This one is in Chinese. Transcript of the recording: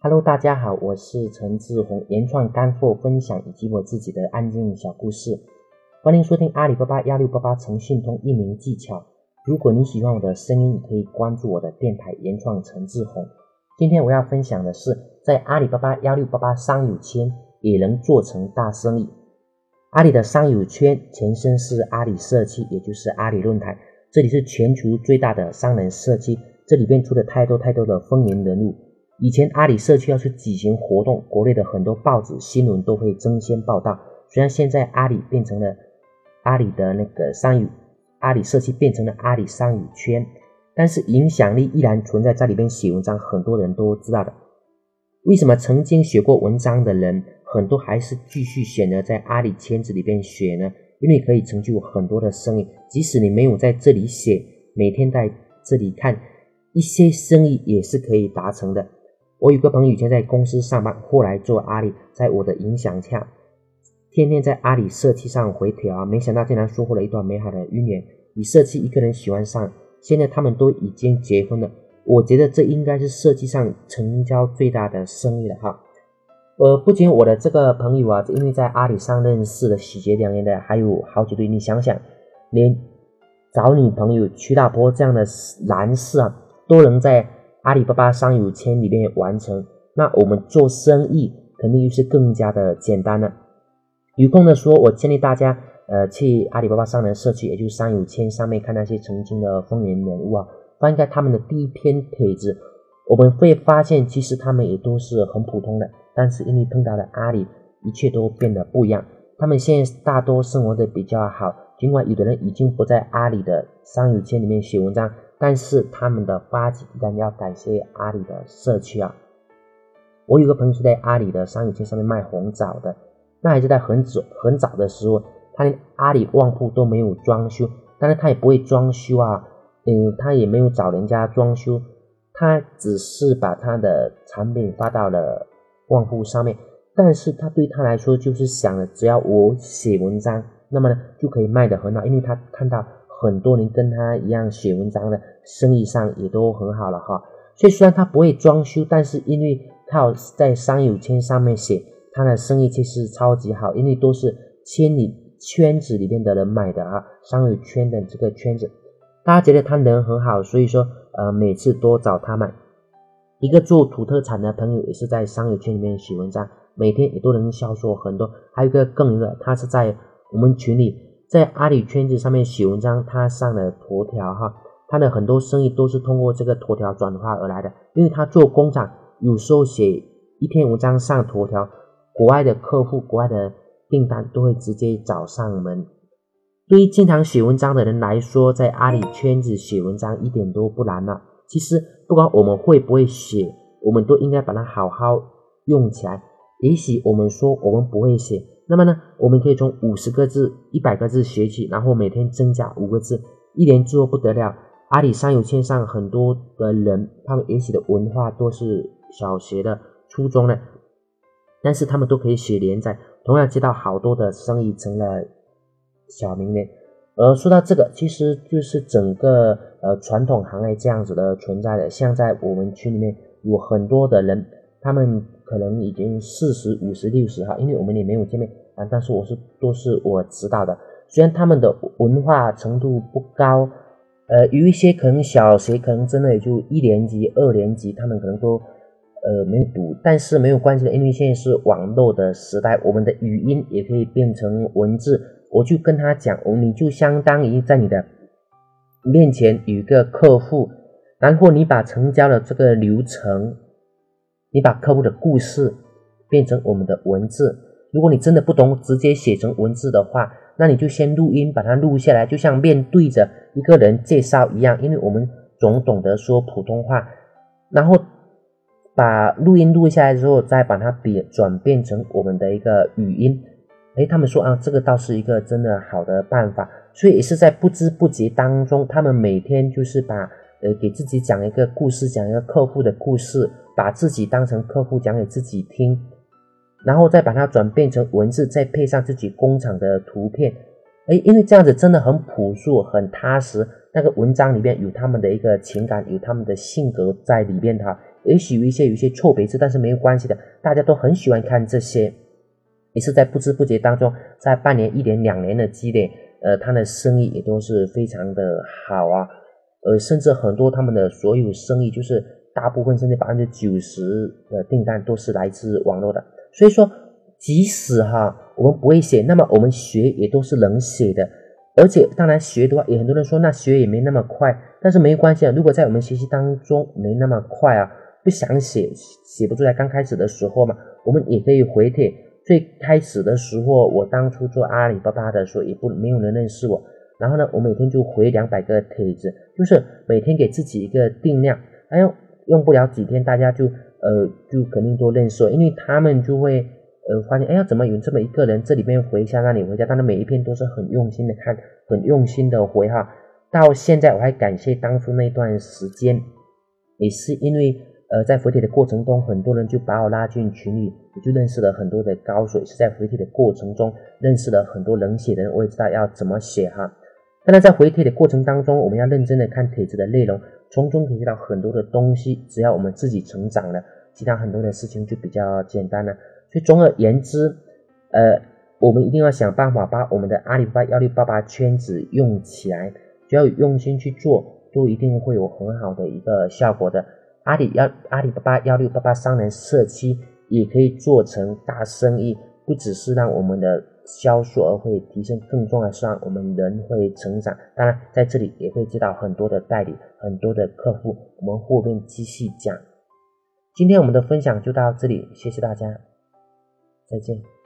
Hello，大家好，我是陈志宏，原创干货分享以及我自己的安静小故事，欢迎收听阿里巴巴幺六八八诚信通运营技巧。如果你喜欢我的声音，可以关注我的电台原创陈志宏。今天我要分享的是，在阿里巴巴幺六八八商友圈也能做成大生意。阿里的商友圈前身是阿里社区，也就是阿里论坛，这里是全球最大的商人社区，这里边出了太多太多的风云人物。以前阿里社区要去举行活动，国内的很多报纸新闻都会争先报道。虽然现在阿里变成了阿里的那个商友，阿里社区变成了阿里商语圈，但是影响力依然存在，在里边写文章，很多人都知道的。为什么曾经写过文章的人，很多还是继续选择在阿里圈子里边写呢？因为可以成就很多的生意，即使你没有在这里写，每天在这里看，一些生意也是可以达成的。我有个朋友以前在公司上班，后来做阿里，在我的影响下，天天在阿里社区上回调，没想到竟然收获了一段美好的姻缘。以社区一个人喜欢上，现在他们都已经结婚了。我觉得这应该是社区上成交最大的生意了哈。呃，不仅我的这个朋友啊，因为在阿里上认识的喜结良缘的还有好几对。你想想，连找女朋友屈大波这样的男士啊，都能在。阿里巴巴商友圈里面完成，那我们做生意肯定就是更加的简单了。有空的说，我建议大家呃去阿里巴巴商人社区，也就是商友圈上面看那些曾经的风云人物啊，翻开他们的第一篇帖子，我们会发现其实他们也都是很普通的，但是因为碰到了阿里，一切都变得不一样。他们现在大多生活的比较好，尽管有的人已经不在阿里的商友圈里面写文章。但是他们的发迹依然要感谢阿里的社区啊！我有个朋友是在阿里的商业圈上面卖红枣的，那还是在很早很早的时候，他连阿里旺铺都没有装修，但是他也不会装修啊，嗯，他也没有找人家装修，他只是把他的产品发到了旺铺上面，但是他对他来说就是想着，只要我写文章，那么呢就可以卖得很好，因为他看到。很多人跟他一样写文章的，生意上也都很好了哈。所以虽然他不会装修，但是因为靠在商友圈上面写，他的生意其实超级好，因为都是圈里圈子里面的人买的啊。商友圈的这个圈子，大家觉得他人很好，所以说呃每次多找他买。一个做土特产的朋友也是在商友圈里面写文章，每天也都能销售很多。还有一个更牛的，他是在我们群里。在阿里圈子上面写文章，他上了头条哈，他的很多生意都是通过这个头条转化而来的。因为他做工厂，有时候写一篇文章上头条，国外的客户、国外的订单都会直接找上门。对于经常写文章的人来说，在阿里圈子写文章一点都不难了。其实不管我们会不会写，我们都应该把它好好用起来。也许我们说我们不会写。那么呢，我们可以从五十个字、一百个字学起，然后每天增加五个字，一年之后不得了。阿里商友圈上很多的人，他们也许的文化都是小学的、初中的，但是他们都可以写连载，同样接到好多的生意，成了小名人。而说到这个，其实就是整个呃传统行业这样子的存在的，像在我们群里面有很多的人，他们。可能已经四十五十六十哈，因为我们也没有见面啊，但是我是都是我知道的。虽然他们的文化程度不高，呃，有一些可能小学可能真的也就一年级、二年级，他们可能都呃没有读，但是没有关系的，因为现在是网络的时代，我们的语音也可以变成文字。我就跟他讲，哦，你就相当于在你的面前有一个客户，然后你把成交的这个流程。你把客户的故事变成我们的文字，如果你真的不懂直接写成文字的话，那你就先录音，把它录下来，就像面对着一个人介绍一样。因为我们总懂得说普通话，然后把录音录下来之后，再把它变转变成我们的一个语音。哎，他们说啊，这个倒是一个真的好的办法。所以也是在不知不觉当中，他们每天就是把呃给自己讲一个故事，讲一个客户的故事。把自己当成客户讲给自己听，然后再把它转变成文字，再配上自己工厂的图片，哎，因为这样子真的很朴素、很踏实。那个文章里面有他们的一个情感，有他们的性格在里面哈，也许有一些有一些错别字，但是没有关系的，大家都很喜欢看这些，也是在不知不觉当中，在半年、一年、两年的积累，呃，他的生意也都是非常的好啊，呃，甚至很多他们的所有生意，就是大部分甚至百分之九十的订单都是来自网络的，所以说，即使哈我们不会写，那么我们学也都是能写的。而且，当然学的话，也很多人说那学也没那么快，但是没关系啊。如果在我们学习当中没那么快啊，不想写，写不出来，刚开始的时候嘛，我们也可以回帖。最开始的时候，我当初做阿里巴巴的时候，也不没有人认识我。然后呢，我每天就回两百个帖子，就是每天给自己一个定量。哎呦，用不了几天，大家就呃就肯定都认识我，因为他们就会。呃，发现哎呀，怎么有这么一个人？这里边回一下，那里回一下，但是每一篇都是很用心的看，很用心的回哈。到现在我还感谢当初那段时间，也是因为呃在回帖的过程中，很多人就把我拉进群里，我就认识了很多的高手，也是在回帖的过程中认识了很多能写的人，我也知道要怎么写哈。当然在回帖的过程当中，我们要认真的看帖子的内容，从中学习到很多的东西。只要我们自己成长了，其他很多的事情就比较简单了。所以总而言之，呃，我们一定要想办法把我们的阿里巴巴幺六八八圈子用起来，只要用心去做，都一定会有很好的一个效果的。阿里幺阿里巴巴幺六八八商人社区也可以做成大生意，不只是让我们的销售额会提升，更重要的是让我们人会成长。当然，在这里也会接到很多的代理，很多的客户。我们后面继续讲。今天我们的分享就到这里，谢谢大家。再见。